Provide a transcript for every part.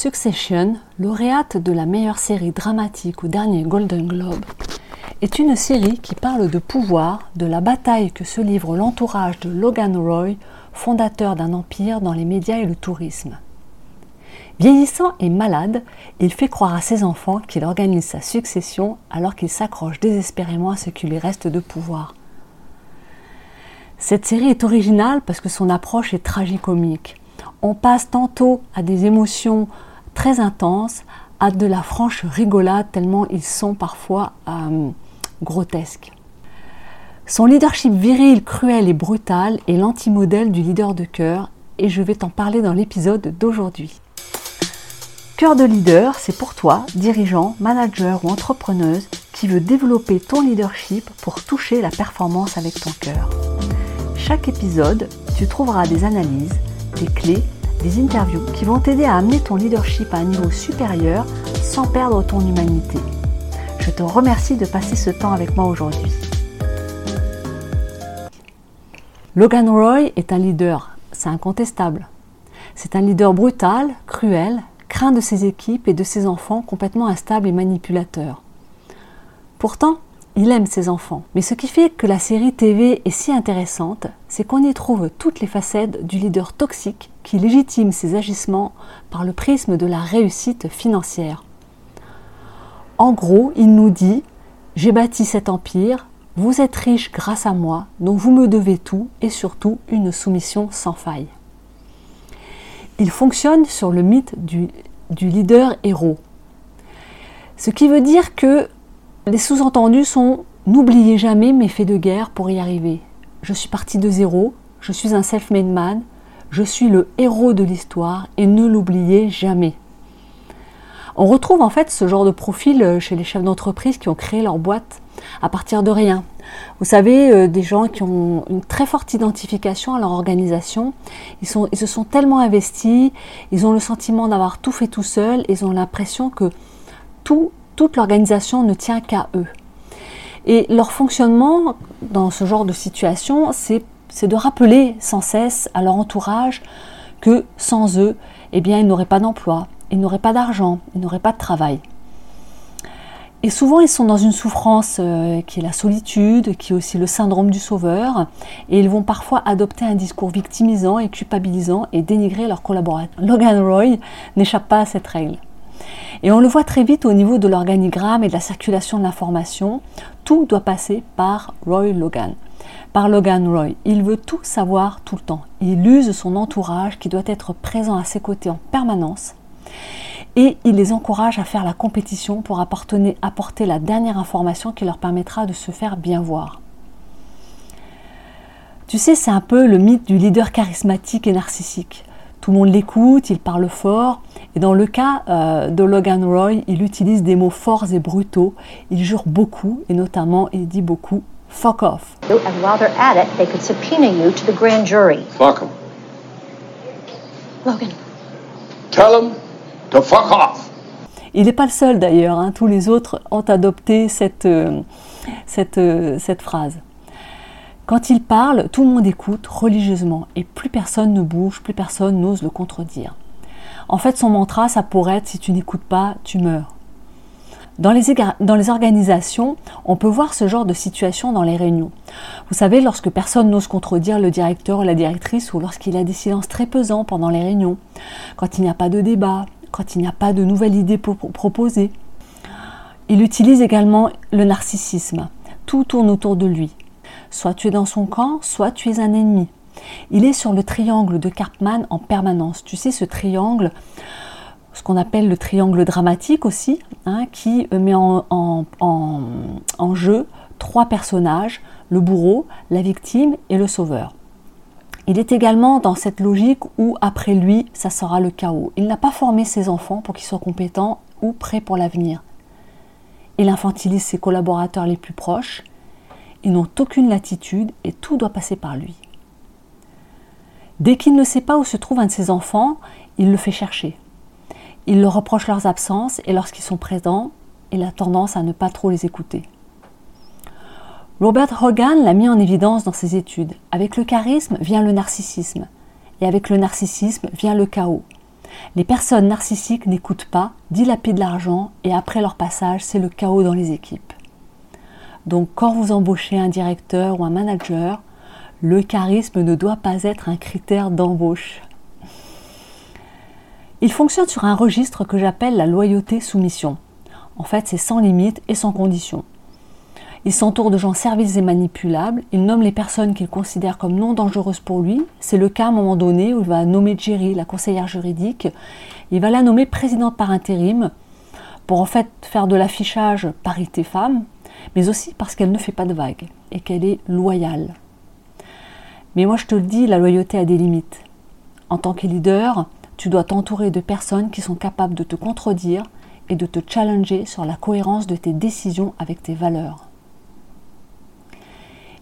Succession, lauréate de la meilleure série dramatique au dernier Golden Globe, est une série qui parle de pouvoir, de la bataille que se livre l'entourage de Logan Roy, fondateur d'un empire dans les médias et le tourisme. Vieillissant et malade, il fait croire à ses enfants qu'il organise sa succession alors qu'il s'accroche désespérément à ce qui lui reste de pouvoir. Cette série est originale parce que son approche est tragicomique on passe tantôt à des émotions très intenses, à de la franche rigolade, tellement ils sont parfois euh, grotesques. Son leadership viril, cruel et brutal est l'antimodèle du leader de cœur, et je vais t'en parler dans l'épisode d'aujourd'hui. Cœur de leader, c'est pour toi, dirigeant, manager ou entrepreneuse, qui veut développer ton leadership pour toucher la performance avec ton cœur. Chaque épisode, tu trouveras des analyses, des clés, des interviews qui vont t'aider à amener ton leadership à un niveau supérieur sans perdre ton humanité. Je te remercie de passer ce temps avec moi aujourd'hui. Logan Roy est un leader, c'est incontestable. C'est un leader brutal, cruel, craint de ses équipes et de ses enfants complètement instables et manipulateurs. Pourtant, il aime ses enfants. Mais ce qui fait que la série TV est si intéressante, c'est qu'on y trouve toutes les facettes du leader toxique qui légitime ses agissements par le prisme de la réussite financière. En gros, il nous dit J'ai bâti cet empire, vous êtes riche grâce à moi, donc vous me devez tout et surtout une soumission sans faille. Il fonctionne sur le mythe du, du leader héros. Ce qui veut dire que les sous-entendus sont N'oubliez jamais mes faits de guerre pour y arriver. Je suis parti de zéro, je suis un self-made man, je suis le héros de l'histoire et ne l'oubliez jamais. On retrouve en fait ce genre de profil chez les chefs d'entreprise qui ont créé leur boîte à partir de rien. Vous savez, euh, des gens qui ont une très forte identification à leur organisation, ils, ils se sont tellement investis, ils ont le sentiment d'avoir tout fait tout seul, ils ont l'impression que tout toute l'organisation ne tient qu'à eux. Et leur fonctionnement dans ce genre de situation, c'est de rappeler sans cesse à leur entourage que sans eux, eh ils n'auraient pas d'emploi, ils n'auraient pas d'argent, ils n'auraient pas de travail. Et souvent, ils sont dans une souffrance euh, qui est la solitude, qui est aussi le syndrome du sauveur, et ils vont parfois adopter un discours victimisant et culpabilisant et dénigrer leurs collaborateurs. Logan Roy n'échappe pas à cette règle. Et on le voit très vite au niveau de l'organigramme et de la circulation de l'information. Tout doit passer par Roy Logan. Par Logan Roy. Il veut tout savoir tout le temps. Il use son entourage qui doit être présent à ses côtés en permanence. Et il les encourage à faire la compétition pour apporter, la dernière information qui leur permettra de se faire bien voir. Tu sais, c'est un peu le mythe du leader charismatique et narcissique. Tout le monde l'écoute, il parle fort. Et dans le cas euh, de Logan Roy, il utilise des mots forts et brutaux. Il jure beaucoup et notamment il dit beaucoup fuck off. And while they're at it, they could subpoena you to the grand jury. Fuck them. Logan. Tell them to fuck off. Il n'est pas le seul d'ailleurs, hein. tous les autres ont adopté cette, euh, cette, euh, cette phrase. Quand il parle, tout le monde écoute religieusement et plus personne ne bouge, plus personne n'ose le contredire. En fait, son mantra, ça pourrait être si tu n'écoutes pas, tu meurs. Dans les, organisations, on peut voir ce genre de situation dans les réunions. Vous savez, lorsque personne n'ose contredire le directeur ou la directrice, ou lorsqu'il a des silences très pesants pendant les réunions, quand il n'y a pas de débat, quand il n'y a pas de nouvelles idées proposées. Il utilise également le narcissisme. Tout tourne autour de lui. Soit tu es dans son camp, soit tu es un ennemi. Il est sur le triangle de Karpman en permanence. Tu sais, ce triangle, ce qu'on appelle le triangle dramatique aussi, hein, qui met en, en, jeu trois personnages, le bourreau, la victime et le sauveur. Il est également dans cette logique où après lui, ça sera le chaos. Il n'a pas formé ses enfants pour qu'ils soient compétents ou prêts pour l'avenir. Il infantilise ses collaborateurs les plus proches ils n'ont aucune latitude et tout doit passer par lui. Dès qu'il ne sait pas où se trouve un de ses enfants, il le fait chercher. Il leur reproche leurs absences et lorsqu'ils sont présents, il a tendance à ne pas trop les écouter. Robert Hogan l'a mis en évidence dans ses études. Avec le charisme vient le narcissisme. Et avec le narcissisme vient le chaos. Les personnes narcissiques n'écoutent pas, dilapident l'argent et après leur passage, c'est le chaos dans les équipes. Donc quand vous embauchez un directeur ou un manager, le charisme ne doit pas être un critère d'embauche. Il fonctionne sur un registre que j'appelle la loyauté-soumission. En fait, c'est sans limite et sans condition. Il s'entoure de gens serviles et manipulables. Il nomme les personnes qu'il considère comme non dangereuses pour lui. C'est le cas à un moment donné où il va nommer Jerry, la conseillère juridique. Il va la nommer présidente par intérim pour en fait faire de l'affichage parité femme, mais aussi parce qu'elle ne fait pas de vagues et qu'elle est loyale. Mais moi je te le dis, la loyauté a des limites. En tant que leader, tu dois t'entourer de personnes qui sont capables de te contredire et de te challenger sur la cohérence de tes décisions avec tes valeurs.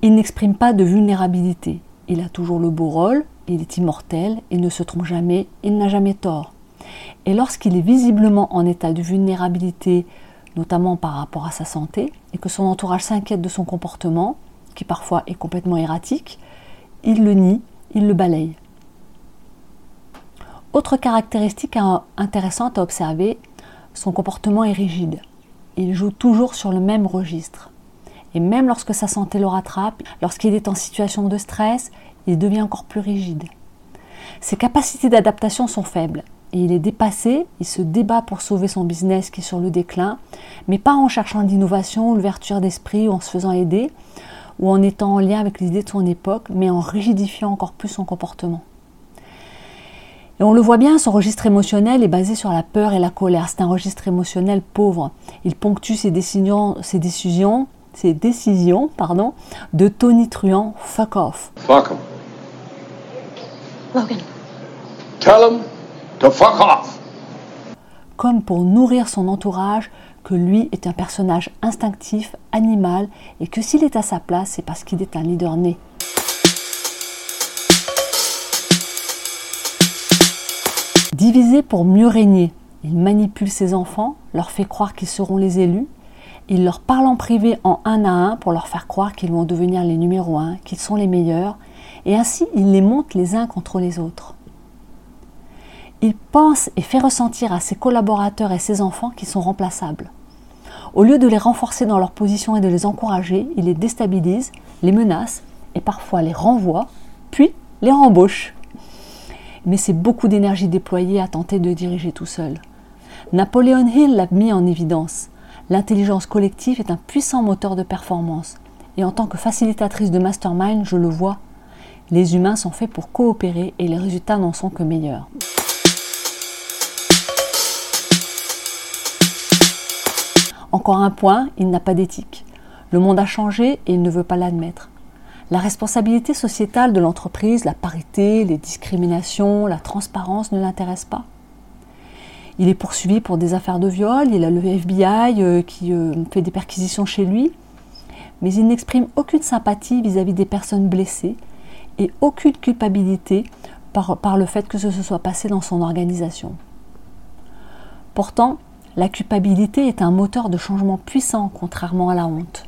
Il n'exprime pas de vulnérabilité. Il a toujours le beau rôle, il est immortel, il ne se trompe jamais, il n'a jamais tort. Et lorsqu'il est visiblement en état de vulnérabilité, notamment par rapport à sa santé, et que son entourage s'inquiète de son comportement, qui parfois est complètement erratique, il le nie, il le balaye. Autre caractéristique intéressante à observer, son comportement est rigide. Il joue toujours sur le même registre. Et même lorsque sa santé le rattrape, lorsqu'il est en situation de stress, il devient encore plus rigide. Ses capacités d'adaptation sont faibles et il est dépassé, il se débat pour sauver son business qui est sur le déclin, mais pas en cherchant l'innovation, l'ouverture d'esprit ou en se faisant aider ou en étant en lien avec les idées de son époque, mais en rigidifiant encore plus son comportement. Et on le voit bien, son registre émotionnel est basé sur la peur et la colère. C'est un registre émotionnel pauvre. Il ponctue ses décisions, ses décisions, ses décisions pardon, de Tony Truant, fuck off. Fuck him. Logan. Tell him Comme pour nourrir son entourage que lui est un personnage instinctif, animal, et que s'il est à sa place, c'est parce qu'il est un leader né. Divisé pour mieux régner, il manipule ses enfants, leur fait croire qu'ils seront les élus, il leur parle en privé en un à un pour leur faire croire qu'ils vont devenir les numéros un, qu'ils sont les meilleurs, et ainsi il les monte les uns contre les autres. Il pense et fait ressentir à ses collaborateurs et ses enfants qu'ils sont remplaçables. Au lieu de les renforcer dans leur position et de les encourager, il les déstabilise, les menace et parfois les renvoie, puis les rembauche mais c'est beaucoup d'énergie déployée à tenter de diriger tout seul. Napoléon Hill l'a mis en évidence. L'intelligence collective est un puissant moteur de performance. Et en tant que facilitatrice de mastermind, je le vois. Les humains sont faits pour coopérer et les résultats n'en sont que meilleurs. Encore un point, il n'a pas d'éthique. Le monde a changé et il ne veut pas l'admettre. La responsabilité sociétale de l'entreprise, la parité, les discriminations, la transparence ne l'intéressent pas. Il est poursuivi pour des affaires de viol, il a le FBI euh, qui euh, fait des perquisitions chez lui, mais il n'exprime aucune sympathie vis-à-vis des personnes blessées et aucune culpabilité par, par le fait que ce se soit passé dans son organisation. Pourtant, la culpabilité est un moteur de changement puissant contrairement à la honte.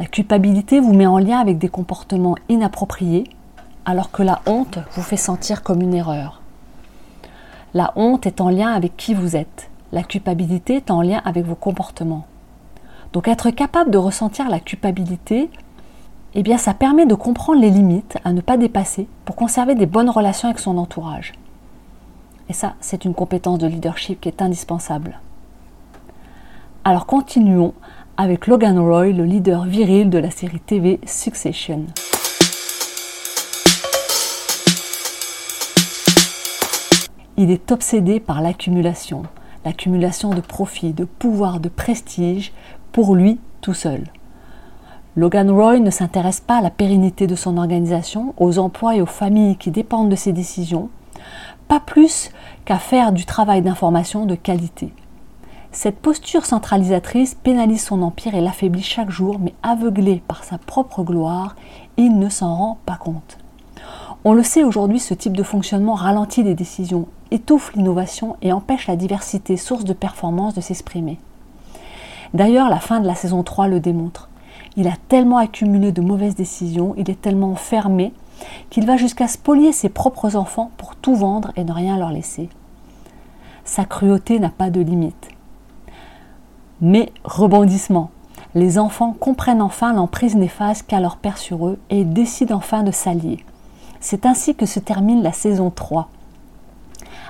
La culpabilité vous met en lien avec des comportements inappropriés, alors que la honte vous fait sentir comme une erreur. La honte est en lien avec qui vous êtes. La culpabilité est en lien avec vos comportements. Donc être capable de ressentir la culpabilité, eh bien ça permet de comprendre les limites à ne pas dépasser pour conserver des bonnes relations avec son entourage. Et ça, c'est une compétence de leadership qui est indispensable. Alors continuons avec Logan Roy, le leader viril de la série TV Succession. Il est obsédé par l'accumulation, l'accumulation de profits, de pouvoir, de prestige, pour lui tout seul. Logan Roy ne s'intéresse pas à la pérennité de son organisation, aux emplois et aux familles qui dépendent de ses décisions, pas plus qu'à faire du travail d'information de qualité. Cette posture centralisatrice pénalise son empire et l'affaiblit chaque jour, mais aveuglé par sa propre gloire, il ne s'en rend pas compte. On le sait aujourd'hui, ce type de fonctionnement ralentit les décisions, étouffe l'innovation et empêche la diversité, source de performance, de s'exprimer. D'ailleurs, la fin de la saison 3 le démontre. Il a tellement accumulé de mauvaises décisions, il est tellement fermé, qu'il va jusqu'à spolier ses propres enfants pour tout vendre et ne rien leur laisser. Sa cruauté n'a pas de limite. Mais rebondissement. Les enfants comprennent enfin l'emprise néfaste qu'a leur père sur eux et décident enfin de s'allier. C'est ainsi que se termine la saison 3.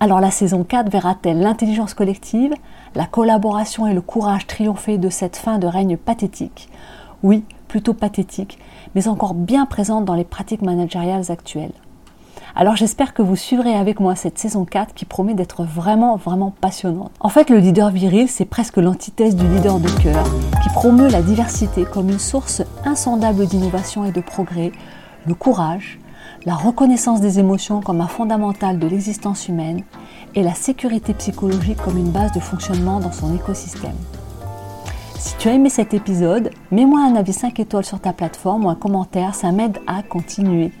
Alors la saison 4 verra-t-elle l'intelligence collective, la collaboration et le courage triompher de cette fin de règne pathétique? Oui, plutôt pathétique, mais encore bien présente dans les pratiques managériales actuelles. Alors j'espère que vous suivrez avec moi cette saison 4 qui promet d'être vraiment, vraiment passionnante. En fait, le leader viril, c'est presque l'antithèse du leader de cœur, qui promeut la diversité comme une source insondable d'innovation et de progrès, le courage, la reconnaissance des émotions comme un fondamental de l'existence humaine et la sécurité psychologique comme une base de fonctionnement dans son écosystème. Si tu as aimé cet épisode, mets-moi un avis 5 étoiles sur ta plateforme ou un commentaire, ça m'aide à continuer.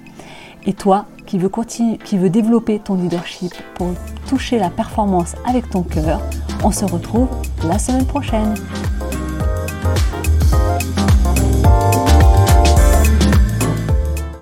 Et toi, qui veux, développer ton leadership pour toucher la performance avec ton cœur, on se retrouve la semaine prochaine.